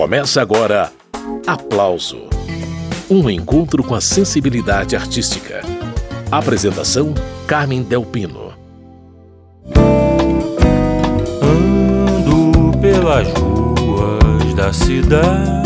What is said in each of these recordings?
Começa agora Aplauso Um encontro com a sensibilidade artística. Apresentação: Carmen Delpino. Ando pelas ruas da cidade.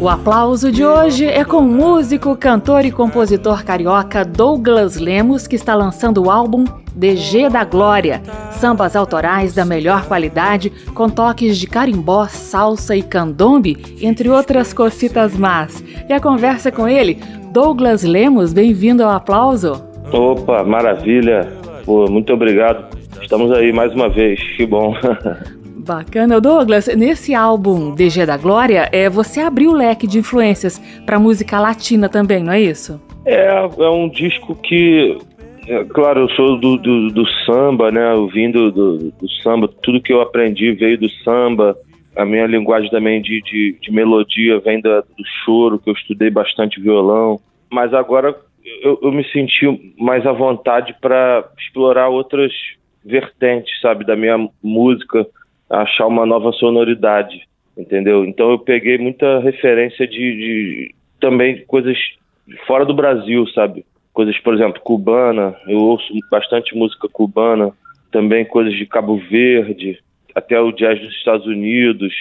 O aplauso de hoje é com o músico, cantor e compositor carioca Douglas Lemos, que está lançando o álbum DG da Glória, sambas autorais da melhor qualidade, com toques de carimbó, salsa e candombe, entre outras cocitas más. E a conversa com ele, Douglas Lemos, bem-vindo ao aplauso. Opa, maravilha. Pô, muito obrigado. Estamos aí mais uma vez, que bom. Bacana. Douglas, nesse álbum DG da Glória, é, você abriu o leque de influências para música latina também, não é isso? É, é um disco que é, claro, eu sou do, do, do samba, né? Eu vim do, do, do, samba, tudo que eu aprendi veio do samba. A minha linguagem também de, de, de melodia vem da, do choro, que eu estudei bastante violão. Mas agora eu, eu me senti mais à vontade para explorar outras vertentes, sabe, da minha música, achar uma nova sonoridade, entendeu? Então eu peguei muita referência de, de também coisas fora do Brasil, sabe? coisas, por exemplo, cubana, eu ouço bastante música cubana, também coisas de Cabo Verde, até o jazz dos Estados Unidos,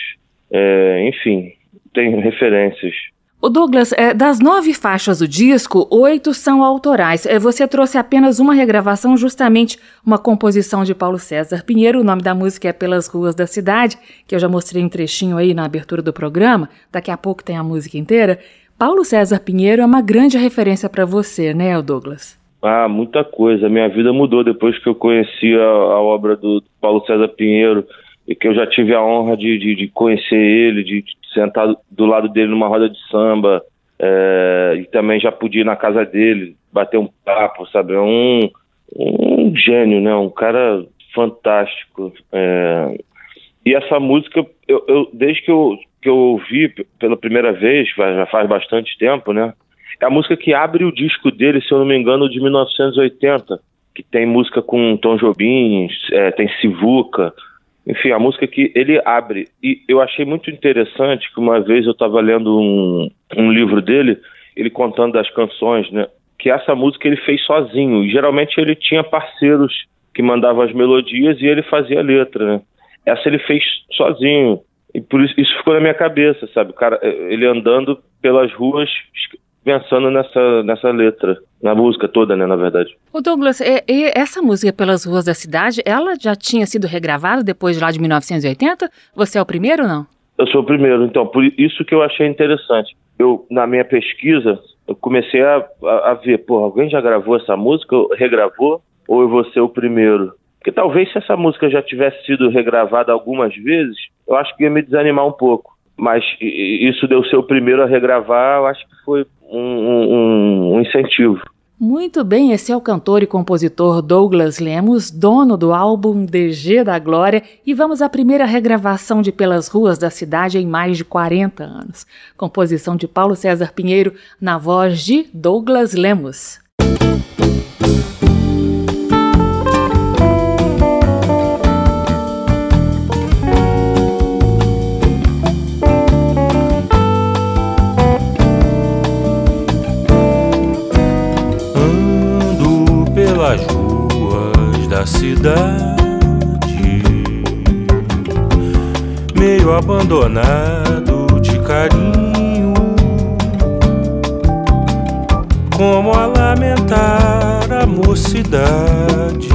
é, enfim, tem referências. O Douglas, é, das nove faixas do disco, oito são autorais. É, você trouxe apenas uma regravação, justamente uma composição de Paulo César Pinheiro. O nome da música é Pelas Ruas da Cidade, que eu já mostrei um trechinho aí na abertura do programa. Daqui a pouco tem a música inteira. Paulo César Pinheiro é uma grande referência para você, né, Douglas? Ah, muita coisa. Minha vida mudou depois que eu conheci a, a obra do Paulo César Pinheiro e que eu já tive a honra de, de, de conhecer ele, de, de, sentar do lado dele numa roda de samba é, e também já pude ir na casa dele, bater um papo, sabe? É um, um gênio, né? Um cara fantástico. É, e essa música, eu, eu, desde que eu, que eu ouvi pela primeira vez, já faz bastante tempo, né? É a música que abre o disco dele, se eu não me engano, de 1980, que tem música com Tom Jobim, é, tem Sivuca, enfim, a música que ele abre. E eu achei muito interessante que uma vez eu estava lendo um, um livro dele, ele contando das canções, né? Que essa música ele fez sozinho. E geralmente ele tinha parceiros que mandavam as melodias e ele fazia a letra, né? Essa ele fez sozinho. E por isso, isso ficou na minha cabeça, sabe? O cara, eh, ele andando pelas ruas pensando nessa, nessa letra, na música toda, né, na verdade. O Douglas, e, e essa música Pelas Ruas da Cidade, ela já tinha sido regravada depois de lá de 1980? Você é o primeiro ou não? Eu sou o primeiro, então, por isso que eu achei interessante. Eu, na minha pesquisa, eu comecei a, a, a ver, pô, alguém já gravou essa música, regravou, ou eu vou ser o primeiro? Porque talvez se essa música já tivesse sido regravada algumas vezes, eu acho que ia me desanimar um pouco. Mas isso deu ser o primeiro a regravar, eu acho que foi um, um, um incentivo. Muito bem, esse é o cantor e compositor Douglas Lemos, dono do álbum DG da Glória, e vamos à primeira regravação de Pelas Ruas da Cidade em mais de 40 anos. Composição de Paulo César Pinheiro, na voz de Douglas Lemos. Cidade, meio abandonado de carinho, como a lamentar a mocidade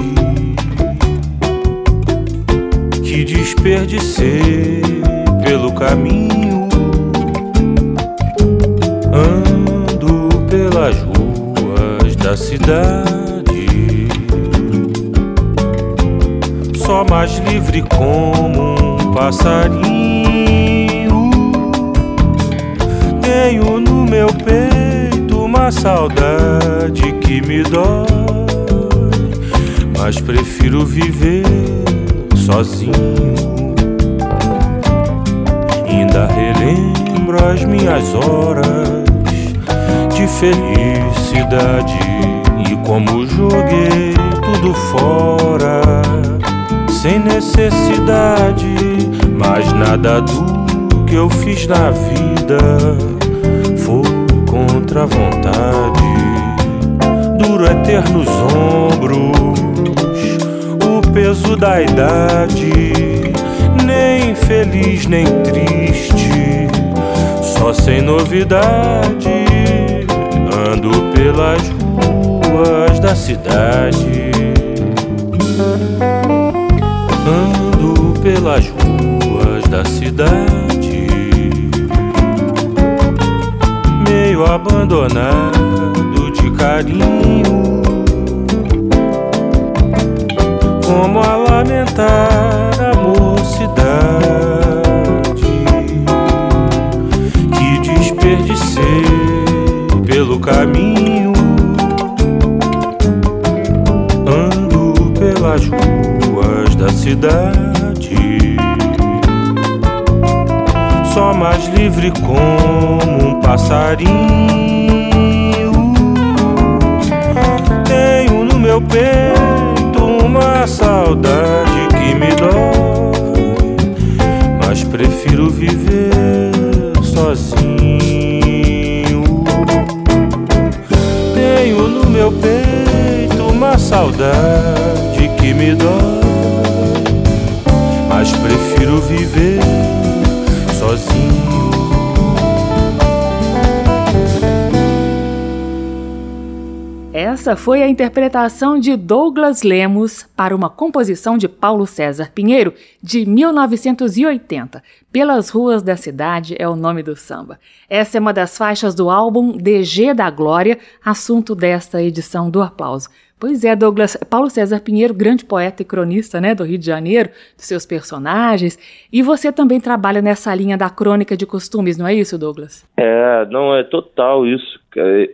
que desperdicei pelo caminho. Ando pelas ruas da cidade só mais livre como um passarinho. Tenho no meu peito uma saudade que me dói, mas prefiro viver sozinho. Ainda relembro as minhas horas de felicidade e como joguei tudo fora sem necessidade, mas na Nada do que eu fiz na vida foi contra a vontade. Duro é ter nos ombros o peso da idade. Nem feliz, nem triste, só sem novidade. Ando pelas ruas da cidade. Pelas ruas da cidade, meio abandonado de carinho. Como a lamentar a mocidade que desperdicei pelo caminho. Ando pelas ruas da cidade, só mais livre como um passarinho. Tenho no meu peito uma saudade que me dói, mas prefiro viver sozinho. Tenho no meu peito uma saudade que me dói, mas prefiro viver sozinho. Essa foi a interpretação de Douglas Lemos para uma composição de Paulo César Pinheiro, de 1980. Pelas Ruas da Cidade é o nome do samba. Essa é uma das faixas do álbum DG da Glória, assunto desta edição do Aplauso. Pois é, Douglas, Paulo César Pinheiro, grande poeta e cronista né, do Rio de Janeiro, dos seus personagens, e você também trabalha nessa linha da crônica de costumes, não é isso, Douglas? É, não, é total isso.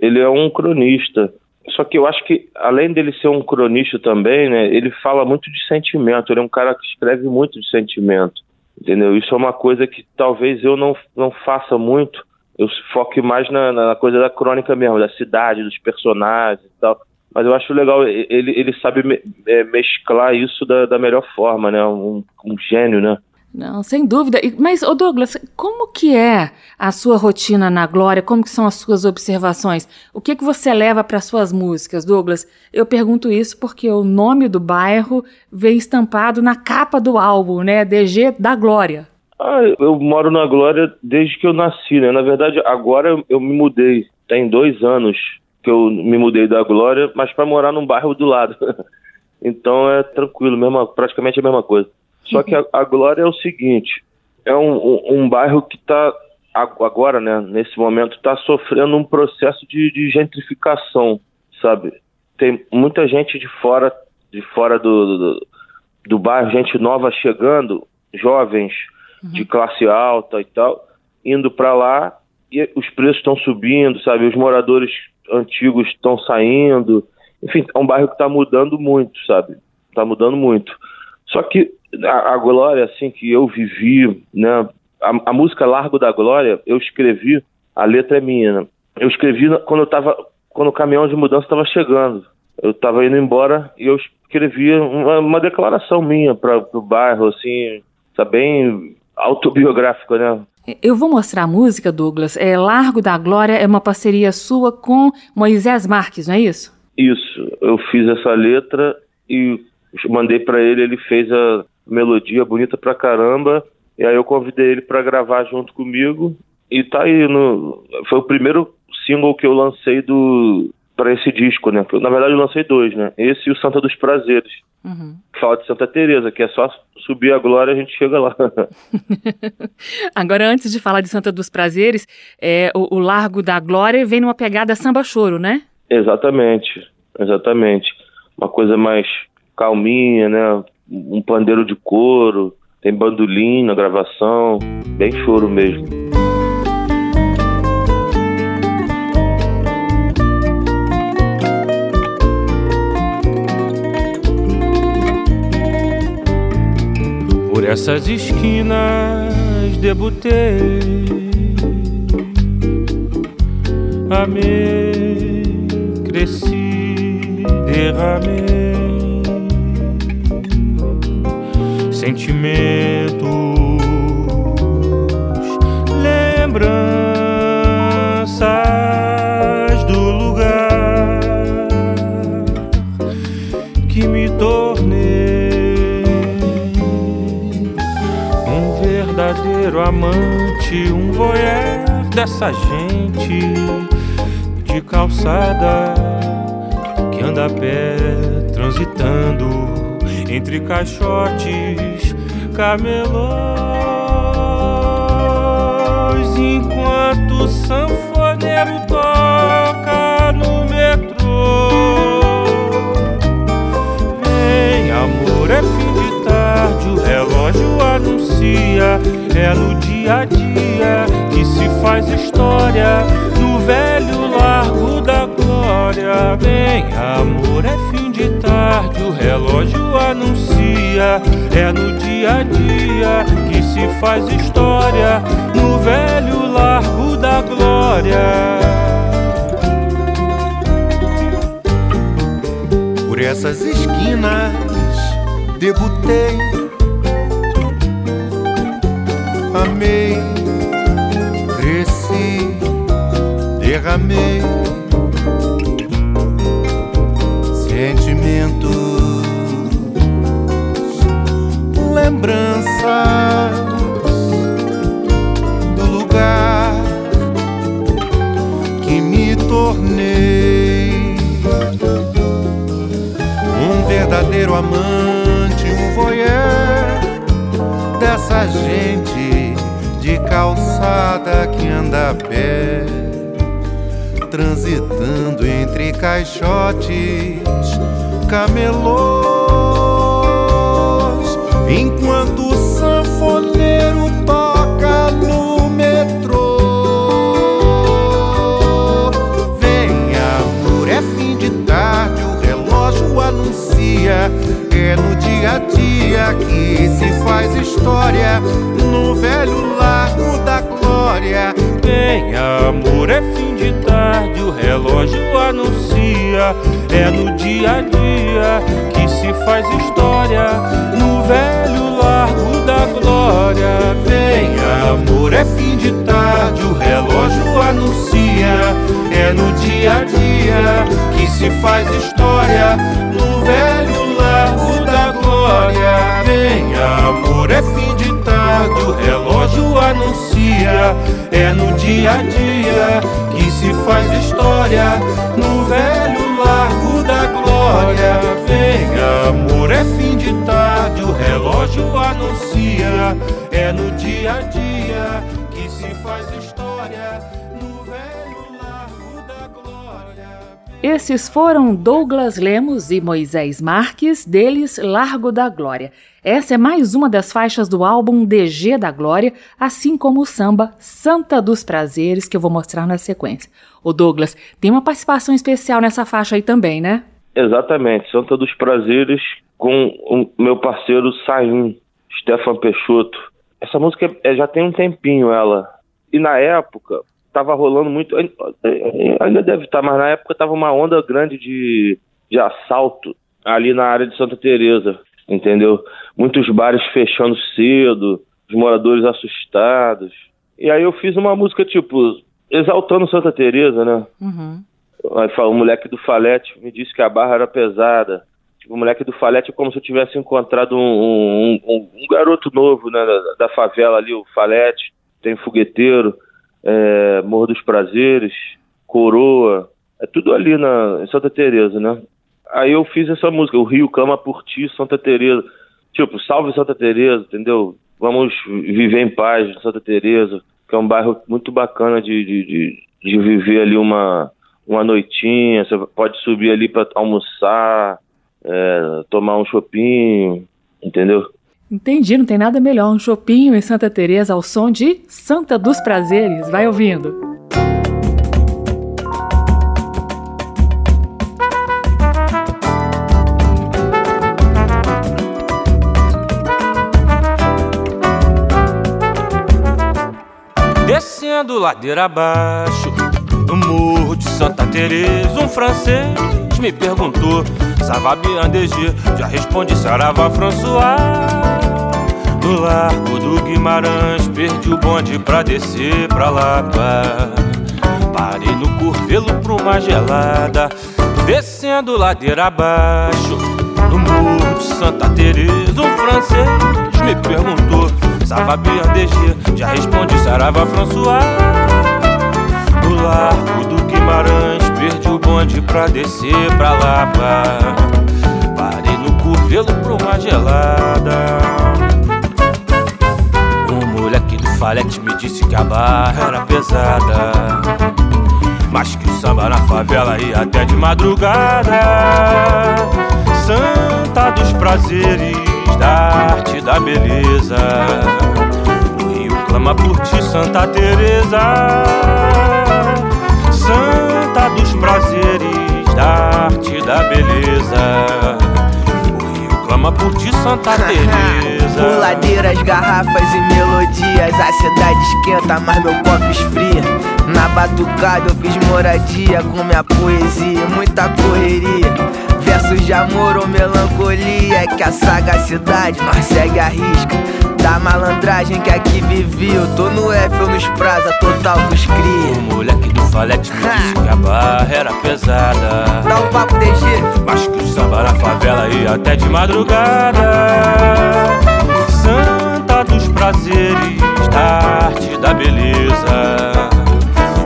Ele é um cronista. Só que eu acho que, além dele ser um cronista também, né, ele fala muito de sentimento. Ele é um cara que escreve muito de sentimento, entendeu? Isso é uma coisa que talvez eu não, não faça muito. Eu foque mais na, na coisa da crônica mesmo, da cidade, dos personagens e tal. Mas eu acho legal, ele, ele sabe me, é, mesclar isso da, da melhor forma, né? Um, um gênio, né? Não, sem dúvida. Mas, ô Douglas, como que é a sua rotina na Glória? Como que são as suas observações? O que que você leva para suas músicas, Douglas? Eu pergunto isso porque o nome do bairro vem estampado na capa do álbum, né? DG da Glória. Ah, eu moro na Glória desde que eu nasci, né? Na verdade, agora eu me mudei. Tem dois anos que eu me mudei da Glória, mas para morar num bairro do lado. então é tranquilo, mesmo, praticamente a mesma coisa. Só que a, a Glória é o seguinte: é um, um, um bairro que está agora, né, nesse momento, está sofrendo um processo de, de, gentrificação, sabe? Tem muita gente de fora, de fora do, do, do bairro, gente nova chegando, jovens uhum. de classe alta e tal, indo para lá e os preços estão subindo, sabe? Os moradores antigos estão saindo. Enfim, é um bairro que está mudando muito, sabe? Está mudando muito. Só que a, a, glória, assim, que eu vivi, né? A, a, música Largo da Glória, eu escrevi, a letra é minha, né? Eu escrevi quando eu tava, quando o caminhão de mudança estava chegando. Eu estava indo embora e eu escrevi uma, uma declaração minha para o bairro, assim, tá bem autobiográfico, né? Eu vou mostrar a música, Douglas. É Largo da Glória é uma parceria sua com Moisés Marques, não é isso? Isso. Eu fiz essa letra e mandei para ele, ele fez a melodia bonita pra caramba. E aí eu convidei ele para gravar junto comigo. E tá aí no foi o primeiro single que eu lancei do para esse disco, né? Na verdade eu lancei dois, né? Esse e o Santa dos Prazeres. Uhum. Fala de Santa Teresa, que é só subir a glória a gente chega lá. Agora, antes de falar de Santa dos Prazeres, é, o, o Largo da Glória vem numa pegada samba-choro, né? Exatamente, exatamente. Uma coisa mais calminha, né? Um pandeiro de couro, tem bandolim na gravação, bem choro mesmo. Essas esquinas debutei, amei, cresci, derramei sentimentos, lembranças. Verdadeiro amante, um voyeur dessa gente de calçada que anda a pé transitando entre caixotes, camelões, enquanto o sanfoneiro toca no metrô. Vem, amor, é fim de tarde, o relógio anuncia, é no dia a dia que se faz história no velho largo da glória. Vem, amor, é fim de tarde, o relógio anuncia. É no dia a dia que se faz história no velho largo da glória. Por essas esquinas debutei, amei, cresci, derramei sentimentos, lembranças do lugar que me tornei um verdadeiro amante, calçada que anda a pé transitando entre caixotes, camelôs, enquanto o sanfoneiro toca no metrô. Vem, amor, é fim de tarde, o relógio anuncia. É no dia a dia que se faz história, no é fim de tarde, o relógio anuncia. É no dia a dia que se faz história, no velho largo da glória. Vem, amor, é fim de tarde, o relógio anuncia. É no dia a dia que se faz história, no velho largo da glória. Vem, amor, é fim de tarde, o relógio anuncia. É no dia a dia que se faz história, no velho largo da glória. Vem, amor, é fim de tarde, o relógio anuncia. É no dia a dia que se faz história, Esses foram Douglas Lemos e Moisés Marques, deles Largo da Glória. Essa é mais uma das faixas do álbum DG da Glória, assim como o samba Santa dos Prazeres, que eu vou mostrar na sequência. O Douglas, tem uma participação especial nessa faixa aí também, né? Exatamente, Santa dos Prazeres com o meu parceiro Saim, Stefan Peixoto. Essa música é- já tem um tempinho ela. E na época tava rolando muito, ainda deve estar, mas na época tava uma onda grande de, de assalto ali na área de Santa Teresa, entendeu? Muitos bares fechando cedo, os moradores assustados. E aí eu fiz uma música tipo exaltando Santa Teresa, né? Uhum. Aí fala, o moleque do Falete me disse que a barra era pesada. Tipo, o moleque do Falete é como se eu tivesse encontrado um, um, um, um garoto novo, né, da, da, favela ali, o Falete. Tem fogueteiro, é, Morro dos Prazeres, Coroa, é tudo ali na, em Santa Teresa, né? Aí eu fiz essa música, o Rio Cama por Ti, Santa Teresa. Tipo, salve Santa Teresa, entendeu? Vamos viver em paz Santa Teresa, que é um bairro muito bacana de, de, de, de viver ali uma, uma noitinha, você pode subir ali para almoçar, é, tomar um chopinho, entendeu? Entendi, não tem nada melhor. Um chopinho em Santa Teresa ao som de Santa dos Prazeres. Vai ouvindo. Descendo ladeira abaixo, no morro de Santa Teresa, um francês me perguntou Sava bien DG, já respondi Saravá François. No largo do Guimarães, perdi o bonde pra descer pra Lapa. Parei no curvelo pra uma gelada Descendo ladeira abaixo. No morro de Santa Teresa, um francês me perguntou rezava Bia DG, já respondi Sarava François. No largo do Guimarães, perdi o bonde pra descer pra Lapa. Parei no curvelo pra uma gelada. Um moleque do Falete me disse que a barra era pesada. Mas que o samba na favela ia até de madrugada. Santa dos prazeres, da arte da beleza. O Rio clama por ti, Santa Teresa. Dos prazeres, da arte da beleza. O Rio clama por ti, Santa Teresa. Puladeiras, garrafas e melodias, a cidade esquenta, mas meu copo esfria. Na batucada eu fiz moradia com minha poesia, muita correria. Versos de amor ou melancolia, que a sagacidade nós segue a risca. Da malandragem que aqui vivi, eu tô no F ou nos praza total com os cria. O moleque do falete disse que a barra era pesada. Dá um papo DG, Mas que o samba na favela ia até de madrugada. Santa dos prazeres, da arte da beleza.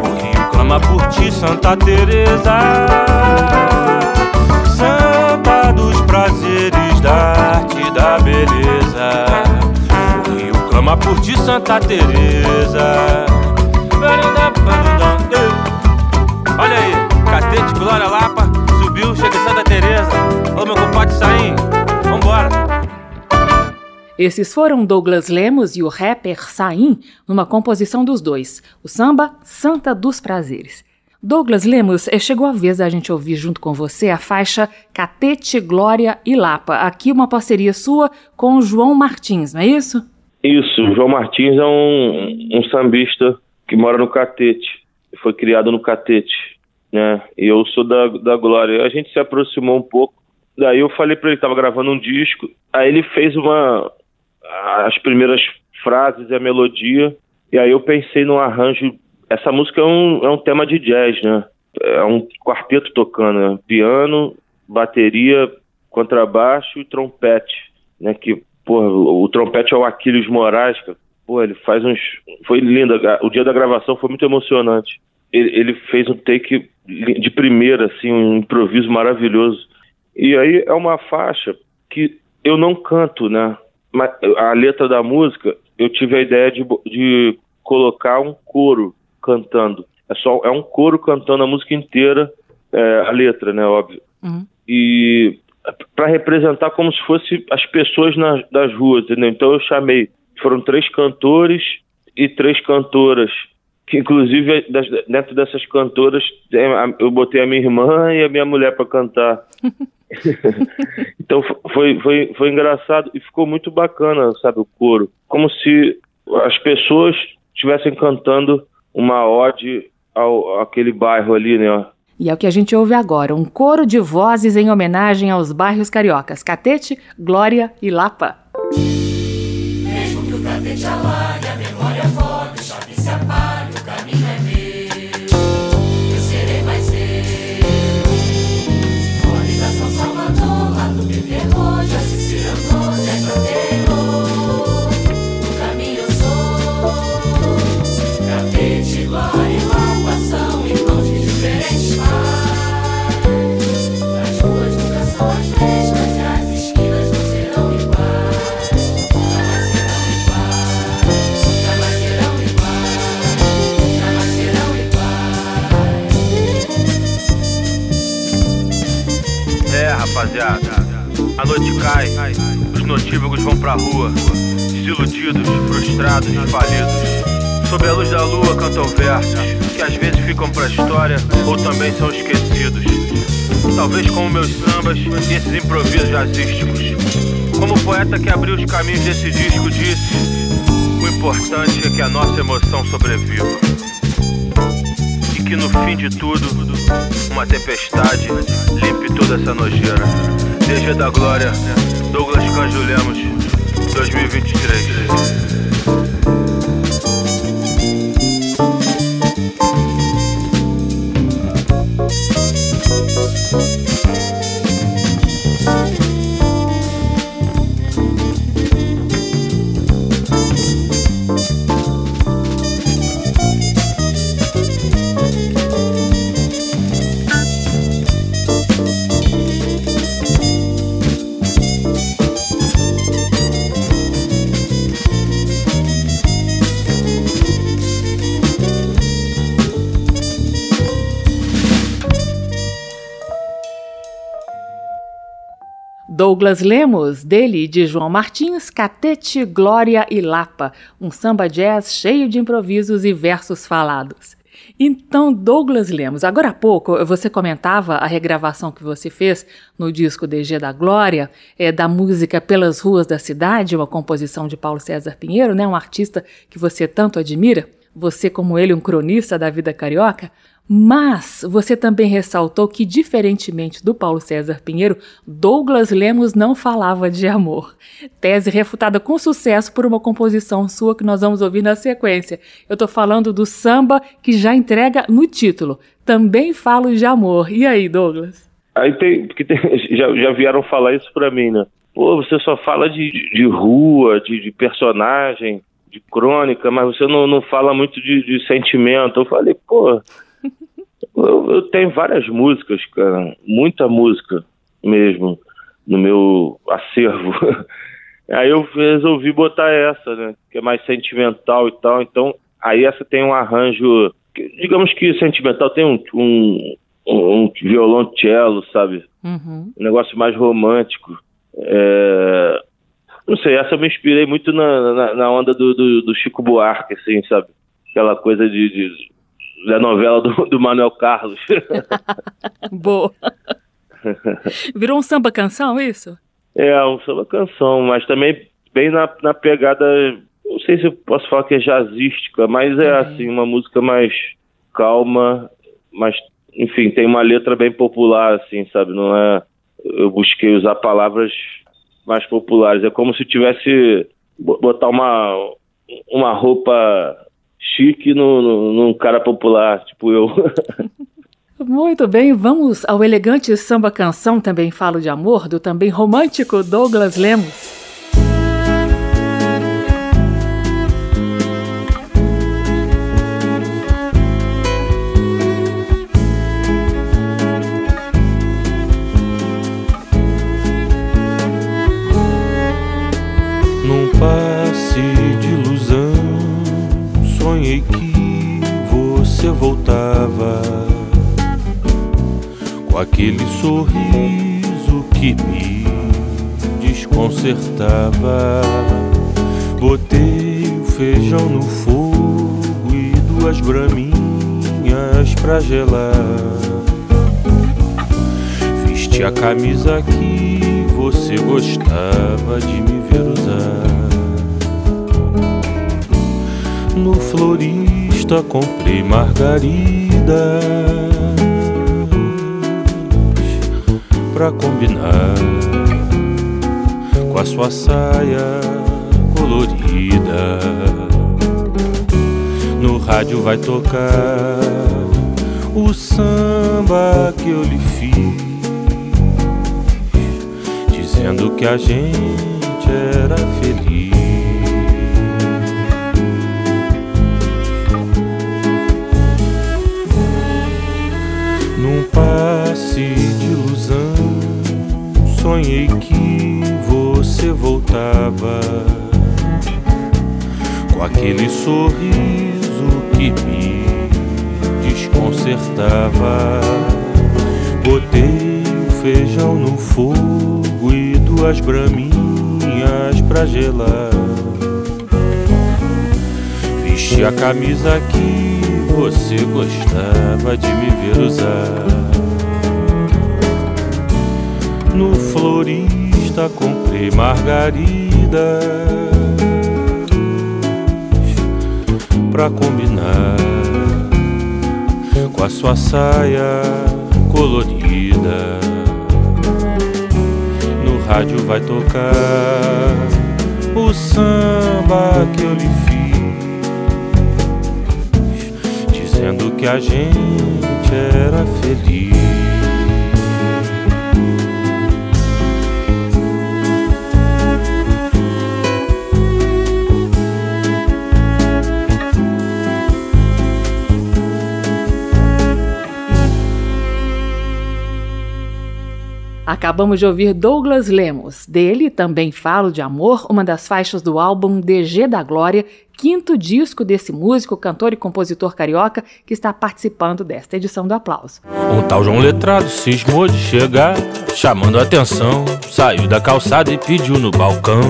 O Rio clama por ti, Santa Teresa. Da arte da beleza. O Rio clama por ti, Santa Teresa. Olha aí, Catete, Glória Lapa, subiu, chega em Santa Teresa. Ô meu compadre Saim, vambora. Esses foram Douglas Lemos e o rapper Saim, numa composição dos dois, o samba Santa dos Prazeres. Douglas Lemos, eh, chegou a vez da gente ouvir junto com você a faixa Catete, Glória e Lapa. Aqui uma parceria sua com o João Martins, não é isso? Isso, o João Martins é um, um sambista que mora no Catete, foi criado no Catete, né? E eu sou da, da Glória. A gente se aproximou um pouco. Daí eu falei pra ele, tava gravando um disco. Aí ele fez uma as primeiras frases e a melodia. E aí eu pensei no arranjo. Essa música é um, é um tema de jazz, né? É um quarteto tocando, né? piano, bateria, contrabaixo e trompete, né? Que porra, o trompete é o Aquiles Moraes. Pô, ele faz uns. Foi lindo. O dia da gravação foi muito emocionante. Ele, ele fez um take de primeira, assim, um improviso maravilhoso. E aí é uma faixa que eu não canto, né? Mas a letra da música, eu tive a ideia de, de colocar um coro cantando. É só é um coro cantando a música inteira, é, a letra, né, óbvio. Uhum. E para representar como se fosse as pessoas nas, das ruas, entendeu? Então eu chamei, foram três cantores e três cantoras, que inclusive das, dentro dessas cantoras eu botei a minha irmã e a minha mulher para cantar. então foi, foi, foi engraçado e ficou muito bacana, sabe, o coro. Como se as pessoas estivessem cantando uma ode ao aquele bairro ali, né? E é o que a gente ouve agora, um coro de vozes em homenagem aos bairros cariocas, Catete, Glória e Lapa. Mesmo que o catete alague, a memória rapaziada, a noite cai, os notívagos vão pra rua, desiludidos, frustrados, falidos. Sob a luz da lua cantam versos que às vezes ficam pra história ou também são esquecidos. Talvez como meus sambas e esses improvisos jazzísticos. Como o poeta que abriu os caminhos desse disco disse, o importante é que a nossa emoção sobreviva. E que no fim de tudo, uma tempestade limpe toda essa nojeira. DG da Glória, Douglas Canjo Lemos, 2023. Douglas Lemos, dele de João Martins, Catete, Glória e Lapa, um samba jazz cheio de improvisos e versos falados. Então, Douglas Lemos, agora há pouco você comentava a regravação que você fez no disco DG da Glória, é, da música Pelas Ruas da Cidade, uma composição de Paulo César Pinheiro, né, um artista que você tanto admira, você como ele, um cronista da vida carioca. Mas você também ressaltou que, diferentemente do Paulo César Pinheiro, Douglas Lemos não falava de amor. Tese refutada com sucesso por uma composição sua que nós vamos ouvir na sequência. Eu estou falando do samba que já entrega no título. Também falo de amor. E aí, Douglas? Aí tem, porque tem, já, já vieram falar isso pra mim, né? Pô, você só fala de, de rua, de, de personagem, de crônica, mas você não, não fala muito de, de sentimento. Eu falei, pô, eu, eu, tenho várias músicas, cara, muita música mesmo no meu acervo. aí eu resolvi botar essa, né, que é mais sentimental e tal. Então, aí essa tem um arranjo, digamos que sentimental, tem um, um, um violoncelo, sabe? Uhum. Um negócio mais romântico. É... Não sei, essa eu me inspirei muito na, na, na onda do, do, do, Chico Buarque, assim, sabe? Aquela coisa de, de da novela do, do Manuel Carlos. Boa. Virou um samba canção isso? É, um samba canção, mas também bem na, na pegada, não sei se eu posso falar que é jazzística, mas é assim, uma música mais calma, mas enfim, tem uma letra bem popular, assim, sabe? Não é. Eu busquei usar palavras mais populares. É como se tivesse botar uma, uma roupa chique no, no, num cara popular, tipo eu. Muito bem, vamos ao elegante samba canção Também Falo de Amor, do também romântico Douglas Lemos. Aquele sorriso que me desconcertava. Botei o feijão no fogo e duas braminhas pra gelar. Vesti a camisa que você gostava de me ver usar. No florista comprei margarida pra combinar com a sua saia colorida. No rádio vai tocar o samba que eu lhe fiz, dizendo que a gente era feliz. Sonhei que você voltava com aquele sorriso que me desconcertava. Botei o feijão no fogo e duas braminhas pra gelar. Vesti a camisa que você gostava de me ver usar. No florista comprei margaridas pra combinar com a sua saia colorida. No rádio vai tocar o samba que eu lhe fiz, dizendo que a gente era feliz. Acabamos de ouvir Douglas Lemos. Dele também falo de amor, uma das faixas do álbum DG da Glória, quinto disco desse músico, cantor e compositor carioca que está participando desta edição do Aplauso. Um tal João Letrado cismou de chegar, chamando a atenção, saiu da calçada e pediu no balcão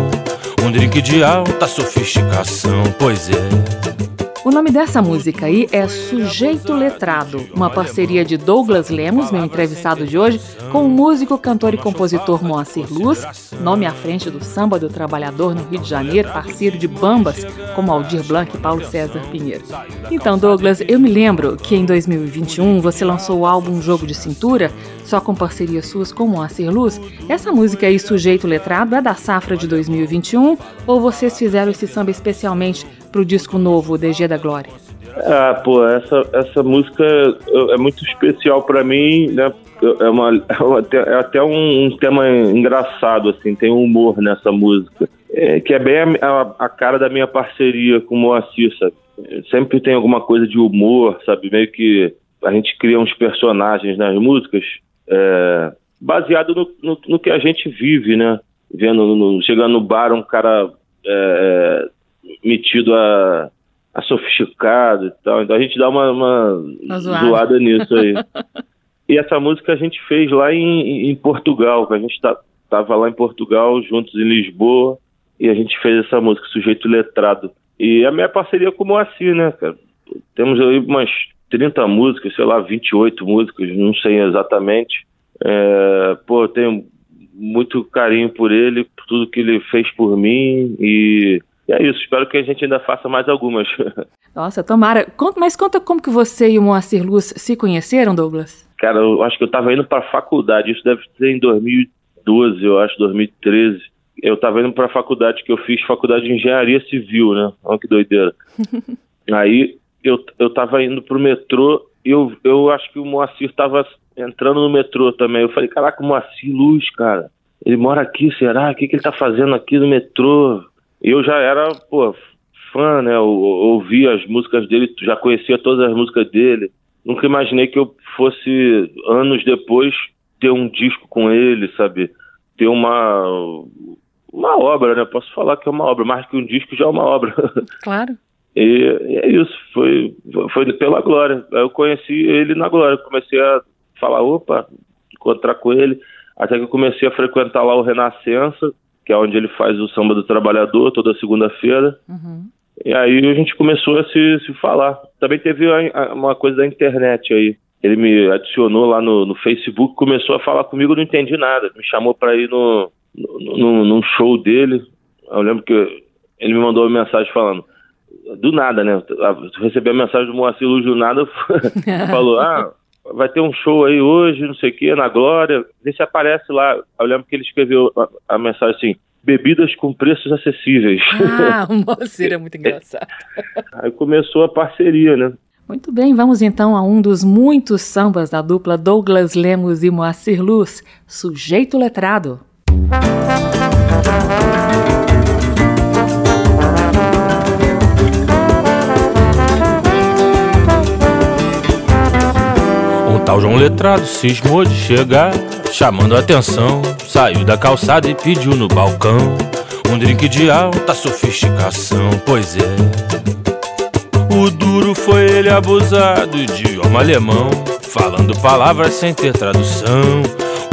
um drink de alta sofisticação, pois é. O nome dessa música aí é Sujeito Letrado, uma parceria de Douglas Lemos, meu entrevistado de hoje, com o músico, cantor e compositor Moacir Luz, nome à frente do Samba do Trabalhador no Rio de Janeiro, parceiro de bambas como Aldir Blanc e Paulo César Pinheiro. Então, Douglas, eu me lembro que em 2021 você lançou o álbum Jogo de Cintura, só com parcerias suas com Moacir Luz. Essa música aí, Sujeito Letrado, é da safra de 2021 ou vocês fizeram esse samba especialmente pro disco novo, DG da Glória? Ah, pô, essa, essa música é muito especial para mim, né? É, uma, é até um, um, tema engraçado, assim, tem um humor nessa música, é, que é bem a, a, cara da minha parceria com o Moacir, sabe? Sempre tem alguma coisa de humor, sabe? Meio que a gente cria uns personagens nas músicas é, baseado no, no, no, que a gente vive, né? Vendo, no, chegando no bar, um cara é, é metido a, a sofisticado e tal. Então a gente dá uma, uma zoada nisso aí. e essa música a gente fez lá em, em Portugal, a gente tá, tava lá em Portugal, juntos em Lisboa, e a gente fez essa música, Sujeito Letrado. E a minha parceria com o Moacir, né, cara? Temos aí umas 30 músicas, sei lá, 28 músicas, não sei exatamente. É, pô, eu tenho muito carinho por ele, por tudo que ele fez por mim e e é isso, espero que a gente ainda faça mais algumas. Nossa, tomara. Mas conta como que você e o Moacir Luz se conheceram, Douglas? Cara, eu acho que eu estava indo para a faculdade, isso deve ser em 2012, eu acho, 2013. Eu estava indo para a faculdade que eu fiz, faculdade de engenharia civil, né? Olha que doideira. Aí eu, eu tava indo pro metrô e eu, eu acho que o Moacir estava entrando no metrô também. Eu falei, caraca, o Moacir Luz, cara, ele mora aqui, será? O que, que ele tá fazendo aqui no metrô? Eu já era, pô, fã, né? Eu, ouvia as músicas dele, já conhecia todas as músicas dele. Nunca imaginei que eu fosse, anos depois, ter um disco com ele, sabe? Ter uma, uma obra, né? Posso falar que é uma obra, mais que um disco já é uma obra. Claro. E, e é isso, foi, foi pela Glória. Eu conheci ele na Glória, comecei a falar, opa, encontrar com ele, até que eu comecei a frequentar lá o Renascença, que é onde ele faz o samba do trabalhador toda segunda-feira. Uhum. E aí a gente começou a se, se falar. Também teve a, a, uma coisa da internet aí. Ele me adicionou lá no, no Facebook, começou a falar comigo, eu não entendi nada. Me chamou para ir no, no, no, num show dele. Eu lembro que ele me mandou uma mensagem falando, do nada, né? Recebi a mensagem do Moacir Luz do nada, falou, ah, vai ter um show aí hoje, não sei o que, na Glória, vê se aparece lá. Eu lembro que ele escreveu a, a mensagem assim, bebidas com preços acessíveis. Ah, o Moacir é muito engraçado. aí começou a parceria, né? Muito bem, vamos então a um dos muitos sambas da dupla Douglas Lemos e Moacir Luz, Sujeito Letrado. Tal João Letrado cismou de chegar, chamando a atenção. Saiu da calçada e pediu no balcão um drink de alta sofisticação, pois é. O duro foi ele abusado, idioma alemão, falando palavras sem ter tradução.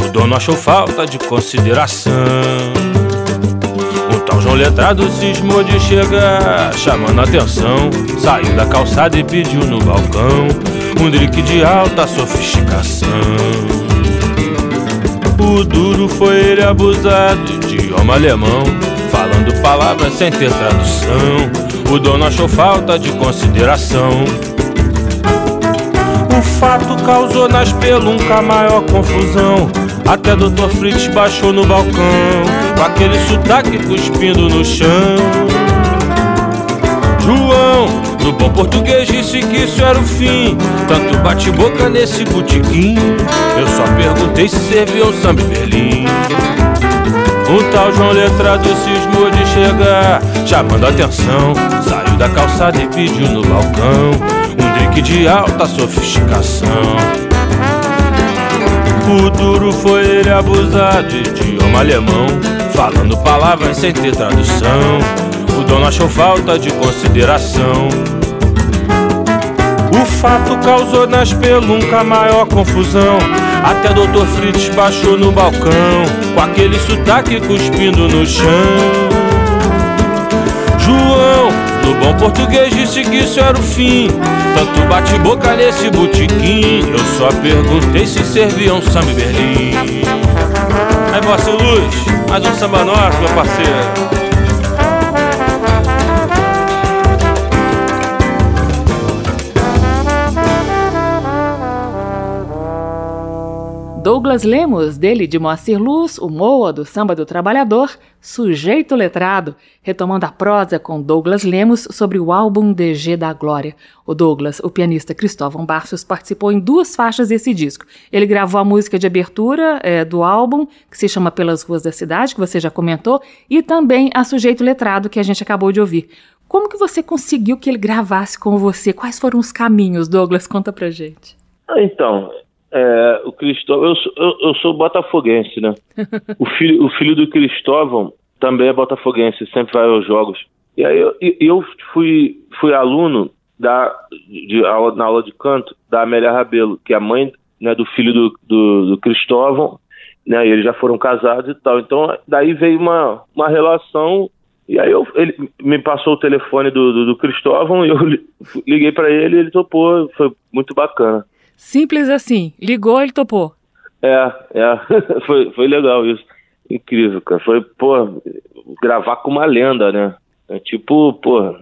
O dono achou falta de consideração. O tal João Letrado cismou de chegar, chamando a atenção. Saiu da calçada e pediu no balcão um drink de alta sofisticação. O duro foi ele abusado, idioma alemão, falando palavras sem ter tradução. O dono achou falta de consideração. O fato causou na espelunca maior confusão. Até Dr. Fritz baixou no balcão, com aquele sotaque cuspindo no chão. João, no bom português disse que isso era o fim. Tanto bate-boca nesse botiquim Eu só perguntei se serviu o samba Berlim. O tal João Letrado cismou de chegar Chamando atenção. Saiu da calçada e pediu no balcão Um drink de alta sofisticação. Futuro foi ele abusado de idioma alemão, falando palavras sem ter tradução. O dono achou falta de consideração. O fato causou na espelunca maior confusão. Até Dr. Fritz baixou no balcão, com aquele sotaque cuspindo no chão. João, no bom português, disse que isso era o fim. Tanto bate-boca nesse botequim. Eu só perguntei se serviam um samba Berlim. Aí, Vossa Luz, mais um samba nosso, meu parceiro. Douglas Lemos, dele de Moacir Luz, o Moa do Samba do Trabalhador, Sujeito Letrado, retomando a prosa com Douglas Lemos sobre o álbum DG da Glória. O Douglas, o pianista Cristóvão Barços, participou em duas faixas desse disco. Ele gravou a música de abertura é, do álbum, que se chama Pelas Ruas da Cidade, que você já comentou, e também a Sujeito Letrado, que a gente acabou de ouvir. Como que você conseguiu que ele gravasse com você? Quais foram os caminhos, Douglas? Conta pra gente. Então, é, o Cristóvão, eu, sou- eu, eu sou botafoguense, né? o, filho, o filho do Cristóvão também é botafoguense, sempre vai aos jogos. E aí eu, eu fui, fui aluno da, de, aula- na aula de canto da Amélia Rabelo, que é a mãe né, do filho do, do, do Cristóvão, né? E eles já foram casados e tal. Então daí veio uma, uma relação. E aí eu, ele me passou o telefone do, do, do Cristóvão e eu li- liguei para ele e ele topou. Foi muito bacana. Simples assim. Ligou, ele topou. É, é. foi, foi legal isso. Incrível, cara. Foi, pô, gravar com uma lenda, né? É tipo, pô,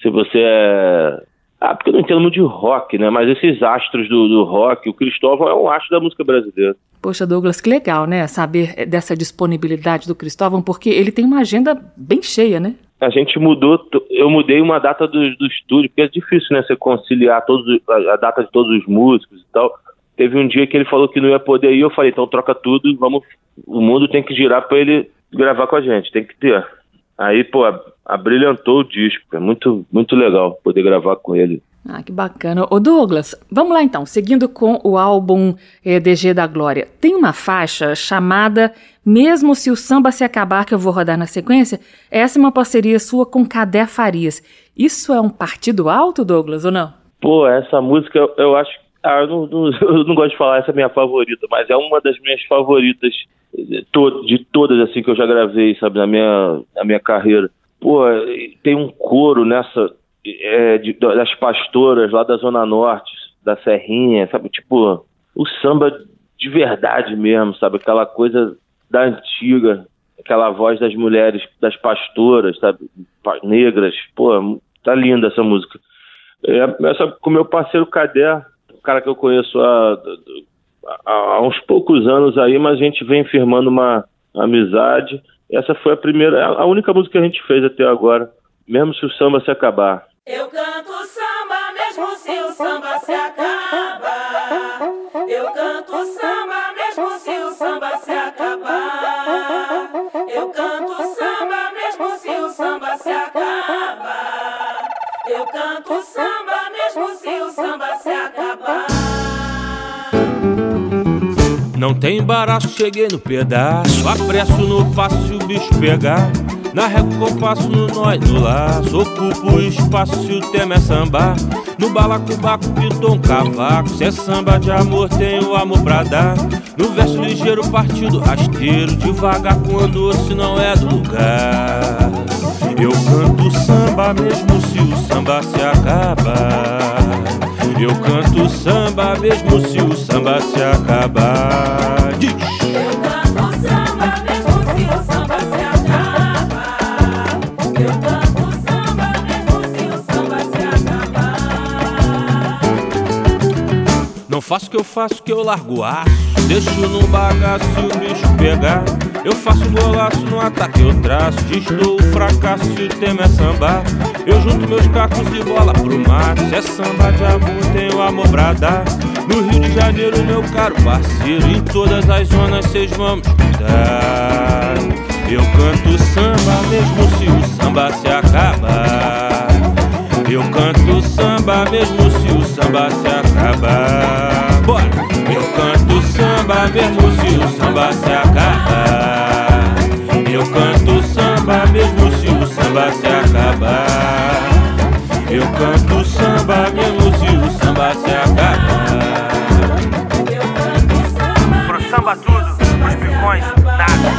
se você é. Ah, porque eu não entendo muito de rock, né? Mas esses astros do, do rock, o Cristóvão é um astro da música brasileira. Poxa, Douglas, que legal, né? Saber eh, dessa disponibilidade do Cristóvão, porque ele tem uma agenda bem cheia, né? A gente mudou, eu mudei uma data do, do estúdio, porque é difícil, né? Você conciliar todos, os- a, a data de todos os músicos e tal. Teve um dia que ele falou que não ia poder ir, eu falei, então troca tudo, vamos. O mundo tem que girar pra ele gravar com a gente, tem que ter. Aí, pô, abrilhantou o disco. É muito, muito legal poder gravar com ele. Ah, que bacana. Ô Douglas, vamos lá então, seguindo com o álbum eh, DG da Glória. Tem uma faixa chamada Mesmo se o samba se acabar, que eu vou rodar na sequência. Essa é uma parceria sua com Cadé Farias. Isso é um partido alto, Douglas, ou não? Pô, essa música eu, eu acho. Ah, eu não, não- eu não gosto de falar, essa é minha favorita, mas é uma das minhas favoritas de, to- de todas assim que eu já gravei, sabe, na minha, na minha carreira. Pô, tem um coro nessa é, de- das pastoras lá da Zona Norte, da Serrinha, sabe? Tipo, o samba de verdade mesmo, sabe? Aquela coisa da antiga, aquela voz das mulheres, das pastoras, sabe? Negras. Pô, tá linda essa música. É, essa com meu parceiro Cadé, um cara que eu conheço há, há uns poucos anos aí, mas a gente vem firmando uma amizade. Essa foi a primeira, a única música que a gente fez até agora, mesmo se o samba se acabar. Eu canto samba mesmo se o samba se acaba. Eu canto samba mesmo se o samba se acabar. Eu canto samba mesmo se o samba se acaba. Eu canto samba mesmo se o samba Não tem embaraço, cheguei no pedaço. Apresso no passo se o bicho pegar. Na régua compasso no nó e no laço. Ocupo o espaço se o tema é samba. No balacobaco pintou um cavaco. Se é samba de amor, tenho amor pra dar. No verso ligeiro, partido rasteiro. Devagar quando se não é do lugar. Eu canto samba mesmo se o samba se acabar. Eu canto samba mesmo se o samba se acabar. Diz. Eu canto samba mesmo se o samba se acaba. Eu canto samba mesmo se o samba se acabar. Não faço o que eu faço, que eu largo aço. Deixo no bagaço o bicho pegar. Eu faço golaço no ataque, eu traço. Destruo o fracasso se o tema é samba. Eu junto meus cacos e bola pro mar. Se é samba de amor, tenho amor pra dar. No Rio de Janeiro, meu caro parceiro. Em todas as zonas, vocês vão me escutar. Eu canto samba mesmo se o samba se acabar. Eu canto samba mesmo se o samba se acabar. Bora! Eu canto samba mesmo samba se acabar. Eu canto samba mesmo se o samba se acabar. Pro samba tudo, pros picões nada.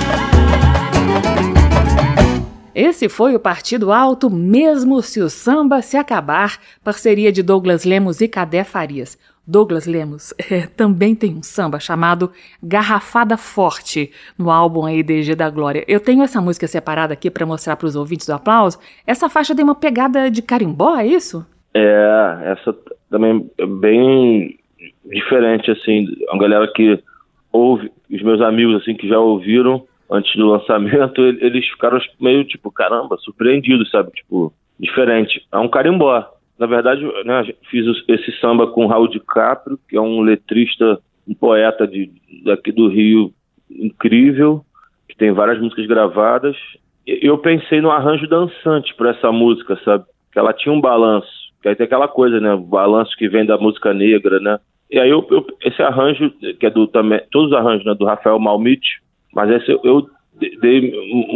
Esse foi o Partido Alto, mesmo se o samba se acabar, parceria de Douglas Lemos e Cadé Farias. Douglas Lemos é, também tem um samba chamado Garrafada Forte no álbum EDG da Glória. Eu tenho essa música separada aqui para mostrar para os ouvintes do aplauso. Essa faixa tem uma pegada de carimbó, é isso? É, essa também é bem diferente, assim. A galera que ouve, os meus amigos, assim, que já ouviram, antes do lançamento, eles ficaram meio tipo, caramba, surpreendidos, sabe? Tipo, diferente. É um carimbó. Na verdade, né, fiz esse samba com Raul de Caprio, que é um letrista, um poeta de, daqui do Rio incrível, que tem várias músicas gravadas. Eu pensei no arranjo dançante para essa música, sabe? Que ela tinha um balanço, que aí tem aquela coisa, né? O balanço que vem da música negra, né? E aí eu, eu, esse arranjo, que é do também, todos os arranjos, né, do Rafael Malmite, mas esse eu dei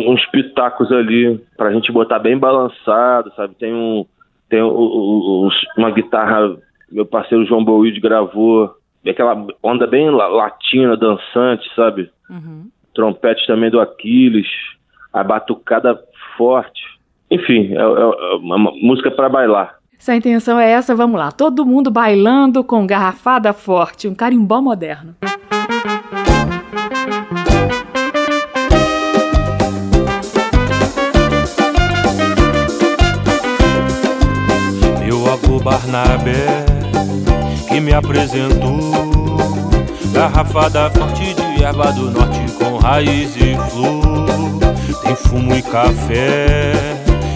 uns pitacos ali pra gente botar bem balançado, sabe? Tem um tem uma guitarra meu parceiro João Boyd gravou, aquela onda bem latina, dançante, sabe? Uhum. Trompete também do Aquiles, a batucada forte. Enfim, é, é, é uma música para bailar. Se a intenção é essa, vamos lá. Todo mundo bailando com garrafada forte, um carimbó moderno. Barnabé que me apresentou. Garrafada forte de erva do norte com raiz e flor. Tem fumo e café,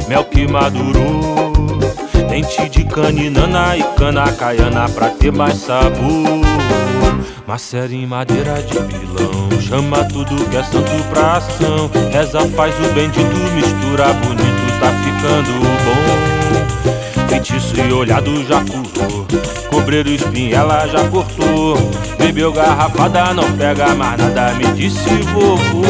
mel que madurou. Dente de caninana e cana caiana pra ter mais sabor. Macera em madeira de pilão Chama tudo que é santo pra ação. Reza faz o bendito, mistura bonito, tá ficando bom Feitiço e olhado já curou Cobreiro espinho ela já cortou. Bebeu garrafada, não pega mais nada Me disse vovô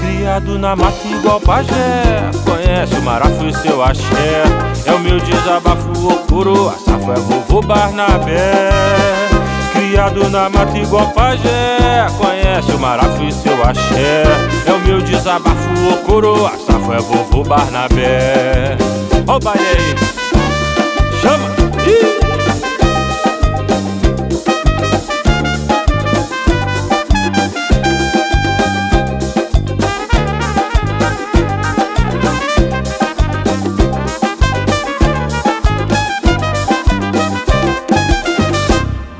Criado na mata igual pajé. Conhece o marafo e seu axé. É o meu desabafo, ô coroa Safo é vovô Barnabé. Criado na mata igual pajé. Conhece o marafo e seu axé. É o meu desabafo, ô coroa Safo é vovô Barnabé Ó o baile aí Chama! Ih!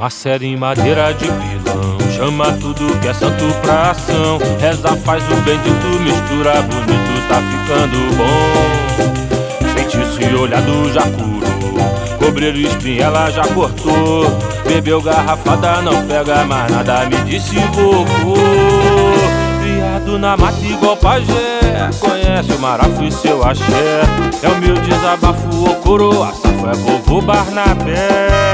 Macera em madeira de pilão Chama tudo que é santo pra ação Reza faz o bendito, mistura bonito Tá ficando bom feitiço e olhado já curou. Cobreiro espinho ela já cortou. Bebeu garrafada, não pega mais nada, me disse vovô. Criado na mata igual pajé. Conhece o marafo e seu axé. É o meu desabafo, ô coroa. Safo é vovô Barnabé.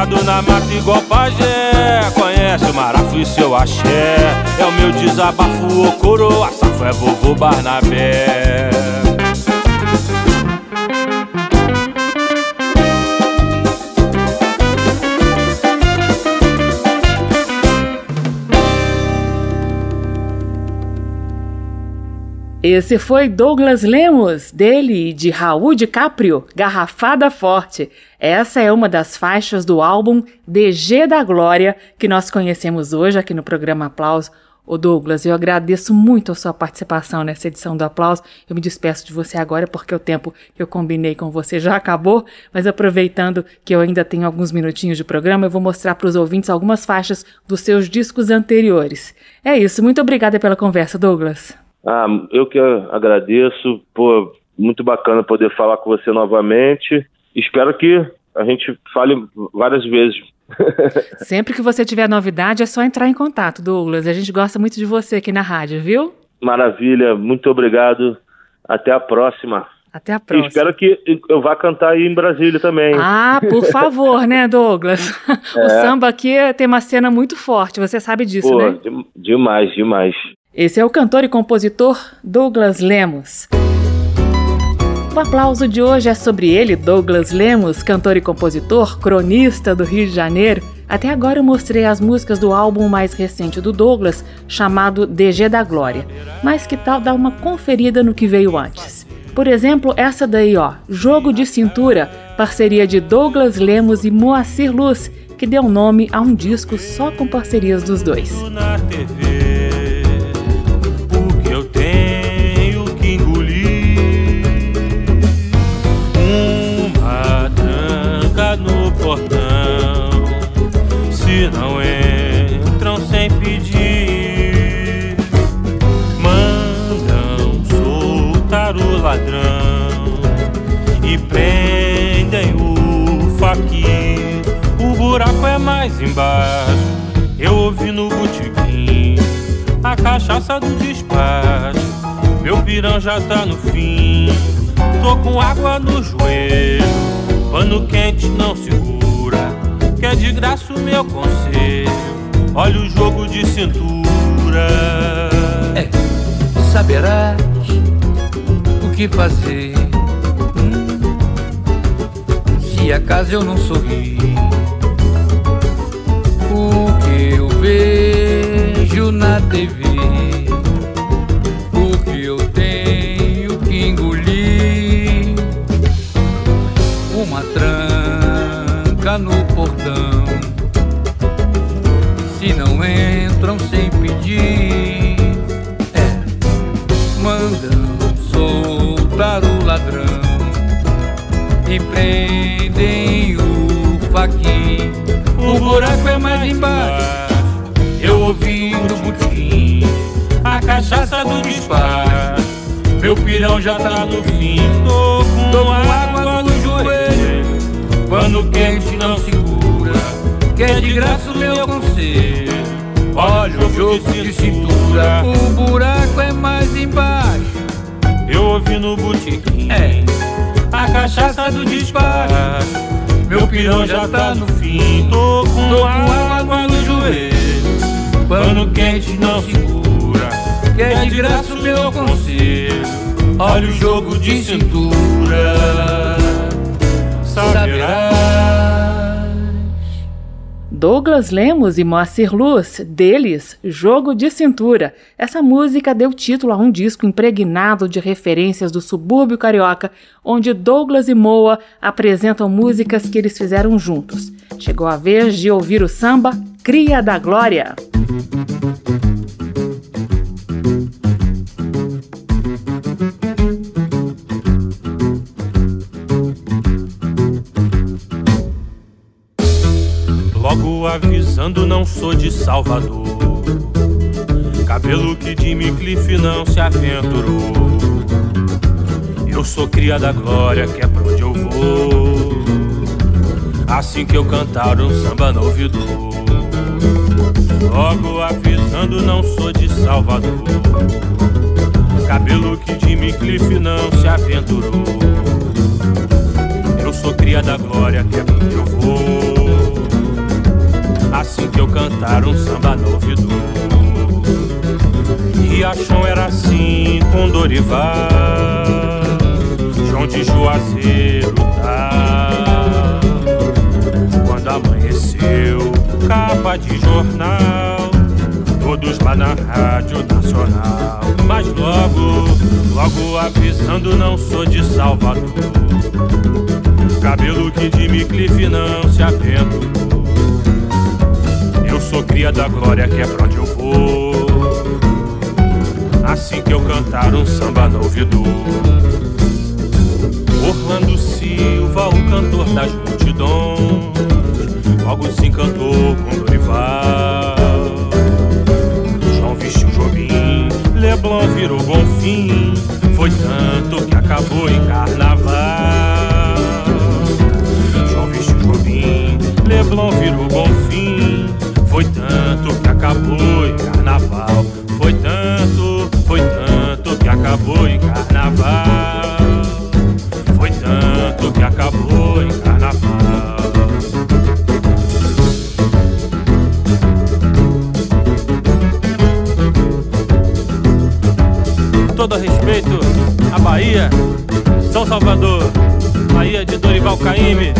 Criado na mata igual pajé. Conhece o marafo e seu axé. É o meu desabafo, ô coroa. Safo é vovô Barnabé Esse foi Douglas Lemos, dele e de Raul DiCaprio, Garrafada Forte. Essa é uma das faixas do álbum DG da Glória que nós conhecemos hoje aqui no programa Aplauso. Ô Douglas, eu agradeço muito a sua participação nessa edição do Aplauso. Eu me despeço de você agora porque o tempo que eu combinei com você já acabou, mas aproveitando que eu ainda tenho alguns minutinhos de programa, eu vou mostrar para os ouvintes algumas faixas dos seus discos anteriores. É isso, muito obrigada pela conversa, Douglas. Ah, eu que agradeço, pô, muito bacana poder falar com você novamente. Espero que a gente fale várias vezes. Sempre que você tiver novidade, é só entrar em contato, Douglas. A gente gosta muito de você aqui na rádio, viu? Maravilha, muito obrigado. Até a próxima. Até a próxima. E espero que eu vá cantar aí em Brasília também. Ah, por favor, né, Douglas? É. O samba aqui tem uma cena muito forte, você sabe disso, Pô, né? Demais, demais. Esse é o cantor e compositor Douglas Lemos. O aplauso de hoje é sobre ele, Douglas Lemos, cantor e compositor, cronista do Rio de Janeiro. Até agora eu mostrei as músicas do álbum mais recente do Douglas, chamado DG da Glória. Mas que tal dar uma conferida no que veio antes? Por exemplo, essa daí, ó, Jogo de Cintura, parceria de Douglas Lemos e Moacir Luz, que deu nome a um disco só com parcerias dos dois. Não entram sem pedir. Mandam soltar o ladrão e prendem o faqui. O buraco é mais embaixo. Eu ouvi no botequim a cachaça do despacho. Meu pirão já tá no fim. Tô com água no joelho, pano quente não segura que é de graça o meu conselho. Olha o jogo de cintura. É, saberás o que fazer. Hum, se acaso eu não sorri, o que eu vejo na TV, tranca no portão. Se não entram sem pedir, é, mandam soltar o ladrão e prendem o faquinho. O buraco é mais embaixo. Eu ouvi no botim a cachaça do disparo. Meu pirão já tá no fim, tô com, tô com água. Pano quente não segura, que é de graça o meu conselho. Olha o jogo de cintura, o buraco é mais embaixo. Eu ouvi no botequim, é, a cachaça do disparo. Meu pirão já tá no fim, tô com, tô com água no joelho. Pano quente não segura, que é de graça o meu conselho. Olha o jogo de cintura saberás. Douglas Lemos e Moacir Luz, deles, Jogo de Cintura. Essa música deu título a um disco impregnado de referências do subúrbio carioca, onde Douglas e Moa apresentam músicas que eles fizeram juntos. Chegou a vez de ouvir o samba Cria da Glória. Avisando, não sou de Salvador. Cabelo que de Cliff não se aventurou. Eu sou cria da glória, que é pra onde eu vou. Assim que eu cantar um samba no ouvido. Logo avisando, não sou de Salvador. Cabelo que de Cliff não se aventurou. Eu sou cria da glória, que é pra onde eu vou assim que eu cantar um samba no ouvido. Riachão era assim com Dorival, João de Juazeiro tá. Quando amanheceu, capa de jornal, todos lá na Rádio Nacional. Mas logo, logo avisando, não sou de Salvador. Cabelo que de Miclife não se aventurou sou cria da glória, que é pra onde eu vou. Assim que eu cantar um samba no ouvido. Orlando Silva, o cantor das multidões, logo se encantou com Dorival. João vestiu Jobim, Leblon virou Bonfim, foi tanto que acabou em carnaval. João vestiu Jobim, Leblon virou Bonfim, foi tanto que acabou em carnaval. Foi tanto, foi tanto que acabou em carnaval. Foi tanto que acabou em carnaval. Todo respeito à Bahia, São Salvador. Bahia de Dorival Caymmi,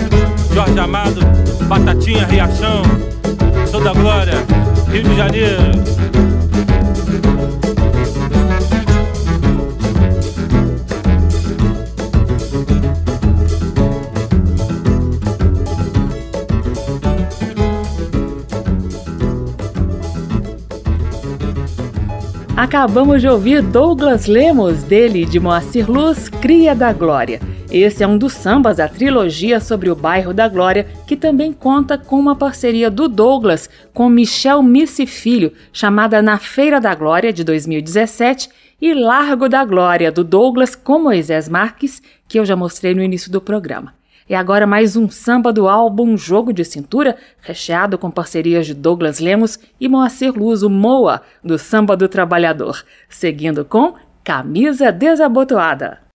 Jorge Amado, Batatinha, Riachão, Da Glória, Rio de Janeiro. Acabamos de ouvir Douglas Lemos, dele de Moacir Luz, Cria da Glória. Esse é um dos sambas da trilogia sobre o bairro da Glória, que também conta com uma parceria do Douglas com Michel Missi Filho, chamada Na Feira da Glória, de 2017, e Largo da Glória, do Douglas com Moisés Marques, que eu já mostrei no início do programa. E agora mais um samba do álbum Jogo de Cintura, recheado com parcerias de Douglas Lemos e Moacir Luz, o Moa, do Samba do Trabalhador, seguindo com Camisa Desabotoada.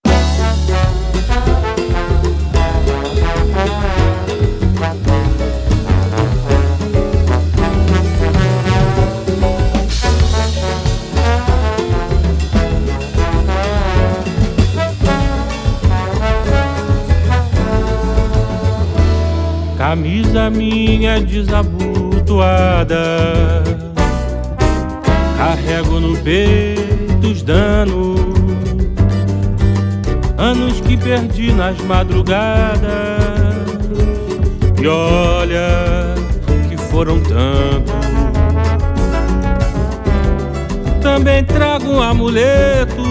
Camisa minha desabotoada Carrego no peito os danos Anos que perdi nas madrugadas. E olha que foram tantos. Também trago um amuleto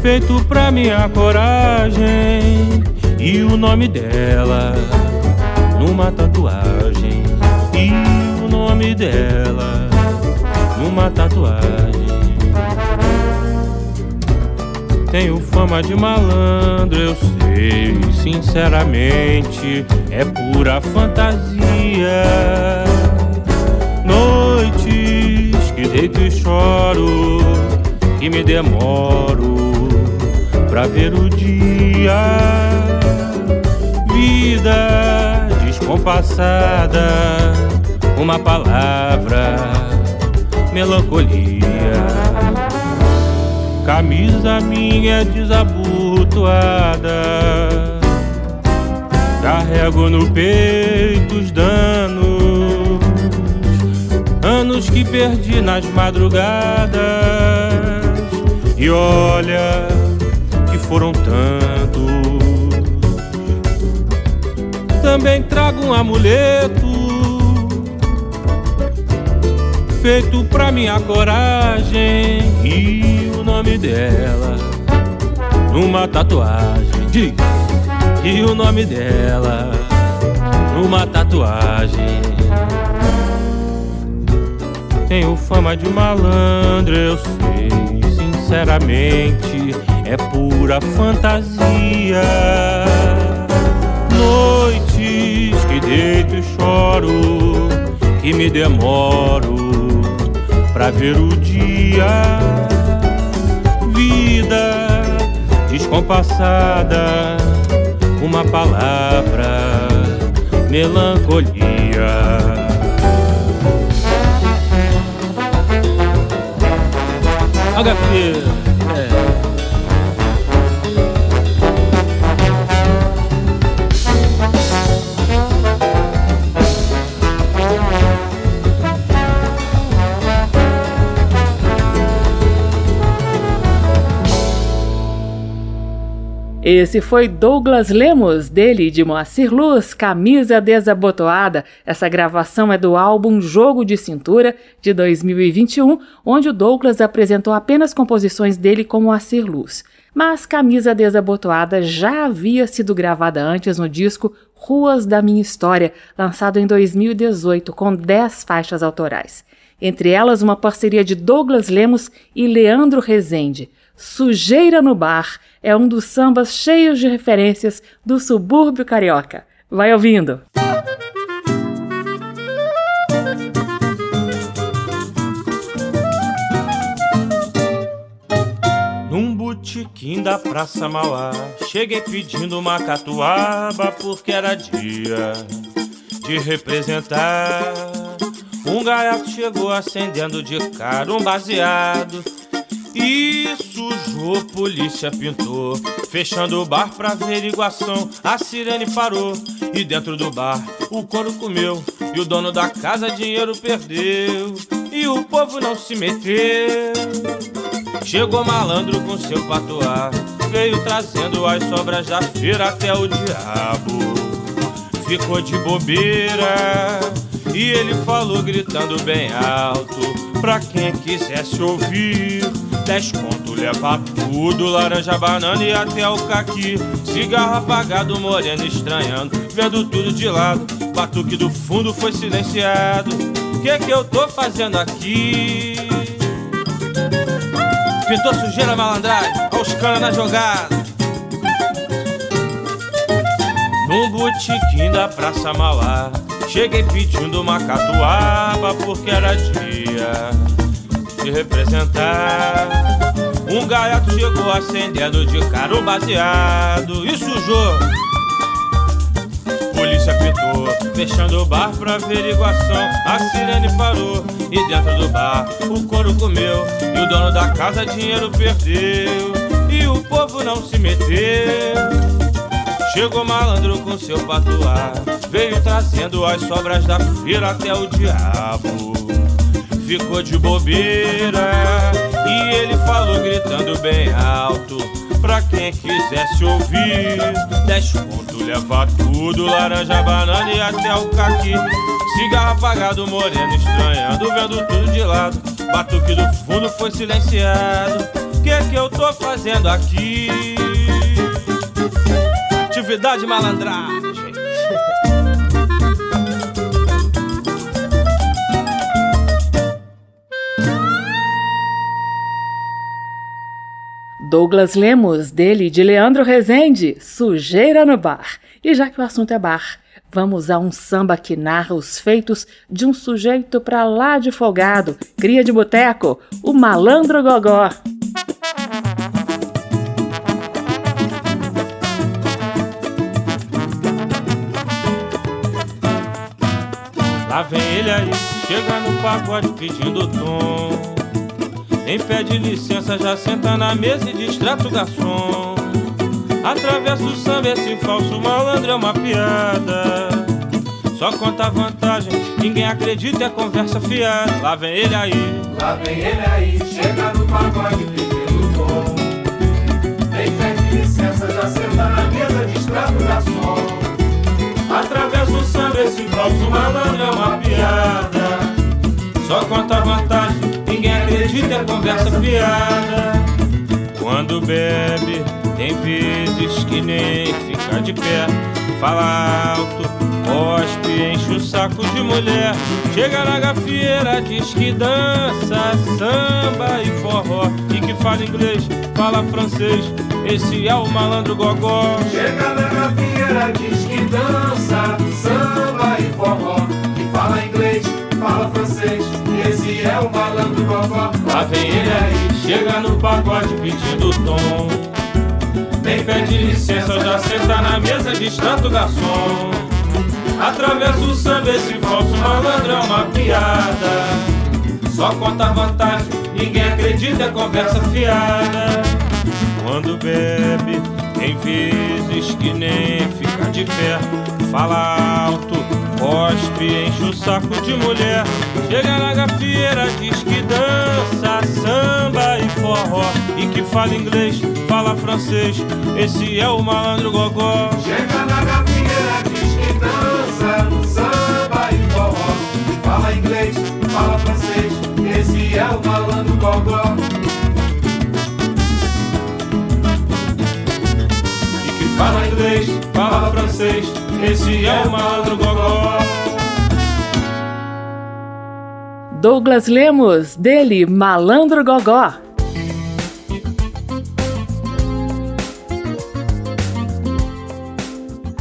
Feito pra minha coragem e o nome dela numa tatuagem. E o nome dela numa tatuagem. Tenho fama de malandro, eu sei, sinceramente, é pura fantasia. Noites que deito e choro, que me demoro pra ver o dia vida descompassada, uma palavra, melancolia. Camisa minha desabotoada, carrego no peito os danos, anos que perdi nas madrugadas. E olha que foram tantos também trago um amuleto feito pra minha coragem e o nome dela numa tatuagem. Diz, e o nome dela numa tatuagem. Tenho fama de malandro, eu sei, sinceramente, é pura fantasia. Choro, que me demoro pra ver o dia. Vida descompassada, uma palavra, melancolia. HF Esse foi Douglas Lemos, dele de Moacir Luz, Camisa Desabotoada. Essa gravação é do álbum Jogo de Cintura, de 2021, onde o Douglas apresentou apenas composições dele com Moacir Luz. Mas Camisa Desabotoada já havia sido gravada antes no disco Ruas da Minha História, lançado em 2018, com 10 faixas autorais. Entre elas, uma parceria de Douglas Lemos e Leandro Rezende. Sujeira no Bar é um dos sambas cheios de referências do subúrbio carioca. Vai ouvindo! Num botequim da Praça Mauá, cheguei pedindo uma catuaba porque era dia de representar. Um gaiato chegou acendendo de cara um baseado e sujou, polícia pintou. Fechando o bar pra averiguação, a sirene parou. E dentro do bar, o couro comeu. E o dono da casa dinheiro perdeu. E o povo não se meteu. Chegou malandro com seu patuá. Veio trazendo as sobras da feira até o diabo. Ficou de bobeira. E ele falou gritando bem alto Pra quem quisesse ouvir Dez conto leva tudo Laranja, banana e até o caqui. Cigarro apagado, moreno estranhando Vendo tudo de lado. Batuque do fundo foi silenciado. Que que eu tô fazendo aqui? Pintou sujeira malandragem Aos caras na jogada. Num botequim da Praça Mauá Cheguei pedindo uma catuaba porque era dia de representar. Um gaiato chegou acendendo de cara um baseado e sujou. Polícia pitou, fechando o bar pra averiguação. A sirene parou e dentro do bar o couro comeu. E o dono da casa dinheiro perdeu. E o povo não se meteu. Chegou malandro com seu patuá, veio trazendo as sobras da feira até o diabo. Ficou de bobeira e ele falou gritando bem alto. Pra quem quisesse ouvir, dez pontos leva tudo, laranja, banana e até o caqui. Cigarro apagado, moreno estranhando, vendo tudo de lado. Batuque do fundo foi silenciado. Que é que eu tô fazendo aqui? atividade malandragem. Douglas Lemos, dele de Leandro Rezende, Sujeira no Bar. E já que o assunto é bar, vamos a um samba que narra os feitos de um sujeito pra lá de folgado, cria de boteco, o malandro gogó. Lá vem ele aí, chega no pagode pedindo tom. Nem pede licença, já senta na mesa e distrata o garçom. Atravessa o samba, esse falso malandro é uma piada. Só conta vantagem, ninguém acredita, é conversa fiada. Lá vem ele aí, lá vem ele aí, chega no pagode pedindo tom. Nem pede licença, já senta na mesa, distrata o garçom. Atravessa o samba, esse falso malandro é uma piada. Só conta vantagem, conversa fiada. Quando bebe, tem vezes que nem fica de pé. Fala alto, cospe, enche o saco de mulher. Chega na gafieira, diz que dança, samba e forró. E que fala inglês, fala francês. Esse é o malandro gogó. Chega na gafieira, diz que dança, samba e forró. Que fala inglês, fala francês. Esse é o malandro gogó. Lá vem ele aí, chega no pagode pedindo tom. Nem pede licença, já senta na mesa, distrata o garçom. Atravessa o samba, esse falso malandro é uma piada. Só conta vantagem, ninguém acredita, é conversa fiada. Quando bebe, tem vezes que nem fica de pé. Fala alto, cospe, enche o saco de mulher. Chega na gafieira, diz que dança, samba e forró. E que fala inglês, fala francês. Esse é o malandro gogó. Chega na gafieira, diz que dança, samba e forró. Fala inglês, fala francês. Esse é o malandro gogó. Fala inglês, fala francês, esse é o malandro gogó. Douglas Lemos, dele, Malandro Gogó.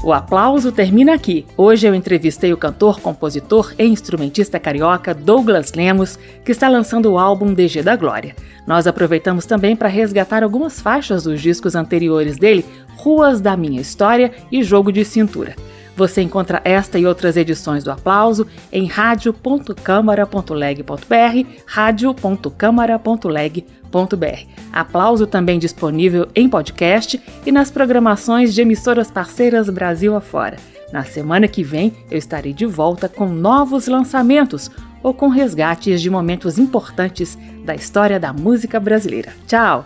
O aplauso termina aqui. Hoje eu entrevistei o cantor, compositor e instrumentista carioca Douglas Lemos, que está lançando o álbum DG da Glória. Nós aproveitamos também para resgatar algumas faixas dos discos anteriores dele, Ruas da Minha História e Jogo de Cintura. Você encontra esta e outras edições do Aplauso em radio.câmara.leg.br, radio.câmara.leg.br. Aplauso também disponível em podcast e nas programações de emissoras parceiras Brasil afora. Na semana que vem eu estarei de volta com novos lançamentos ou com resgates de momentos importantes da história da música brasileira. Tchau!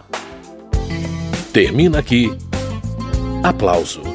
Termina aqui. Aplauso